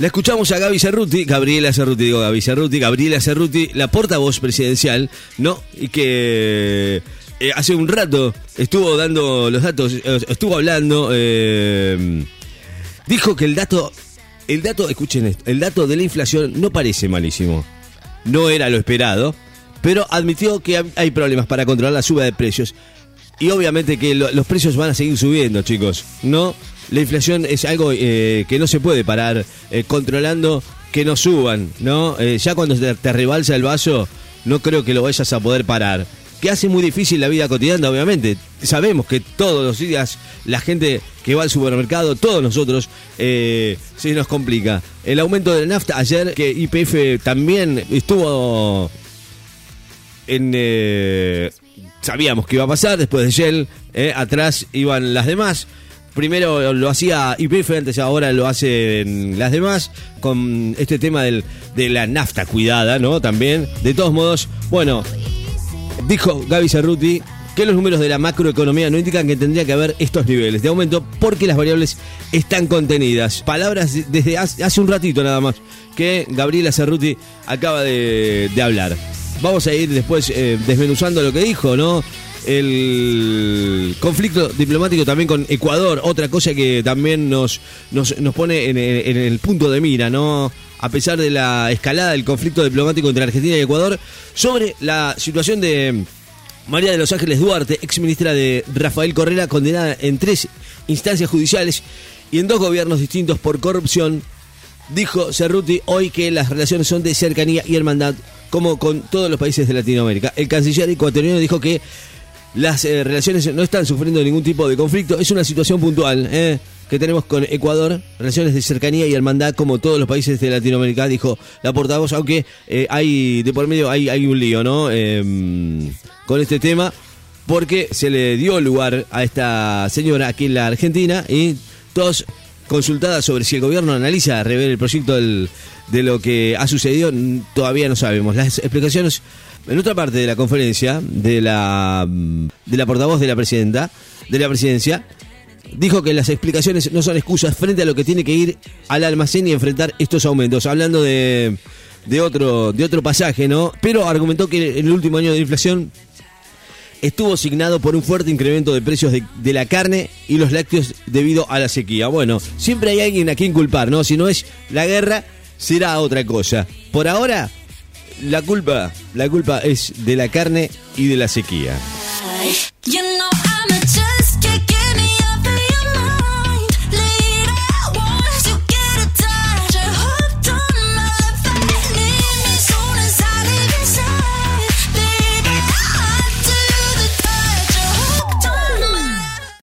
La escuchamos a Gaby Cerruti, Gabriela Cerruti, digo Gaby Cerruti, Gabriela Cerruti, la portavoz presidencial, ¿no? Y que eh, hace un rato estuvo dando los datos, eh, estuvo hablando, eh, dijo que el dato, el dato, escuchen esto, el dato de la inflación no parece malísimo, no era lo esperado, pero admitió que hay problemas para controlar la suba de precios. Y obviamente que lo- los precios van a seguir subiendo, chicos, ¿no? La inflación es algo eh, que no se puede parar eh, controlando que no suban, ¿no? Eh, ya cuando te, te rebalsa el vaso, no creo que lo vayas a poder parar. Que hace muy difícil la vida cotidiana, obviamente. Sabemos que todos los días la gente que va al supermercado, todos nosotros, se nos complica. El aumento de la nafta, ayer que IPF también estuvo en sabíamos que iba a pasar después de Shell atrás iban las demás primero lo hacía IPF antes ahora lo hacen las demás con este tema del, de la nafta cuidada no también de todos modos bueno dijo Gaby Cerruti que los números de la macroeconomía no indican que tendría que haber estos niveles de aumento porque las variables están contenidas. Palabras de- desde hace hace un ratito nada más que Gabriela Cerruti acaba de, de hablar. Vamos a ir después eh, desmenuzando lo que dijo, ¿no? El conflicto diplomático también con Ecuador, otra cosa que también nos, nos, pone en el punto de mira, ¿no? A pesar de la escalada del conflicto diplomático entre Argentina y Ecuador, sobre la situación de María de los Ángeles Duarte, ex ministra de Rafael Correa, condenada en tres instancias judiciales y en dos gobiernos distintos por corrupción, dijo Cerruti hoy que las relaciones son de cercanía y hermandad, como con todos los países de Latinoamérica. El canciller ecuatoriano dijo que las eh, relaciones no están sufriendo ningún tipo de conflicto, es una situación puntual eh, que tenemos con Ecuador, relaciones de cercanía y hermandad como todos los países de Latinoamérica, dijo la portavoz, aunque eh, hay de por medio hay, hay un lío, ¿no? Em, con este tema, porque se le dio lugar a esta señora aquí en la Argentina y todos consultada sobre si el gobierno analiza rever el proyecto de lo que ha sucedido, todavía no sabemos. Las explicaciones en otra parte de la conferencia de la mm, de la portavoz de la presidenta de la presidencia dijo que las explicaciones no son excusas frente a lo que tiene que ir al almacén y enfrentar estos aumentos, hablando de de otro de otro pasaje, ¿no? Pero argumentó que el último año de inflación estuvo signado por un fuerte incremento de precios de, de la carne y los lácteos debido a la sequía. Bueno, siempre hay alguien a quien culpar, ¿no? Si no es la guerra, será otra cosa. Por ahora, la culpa, la culpa es de la carne y de la sequía. You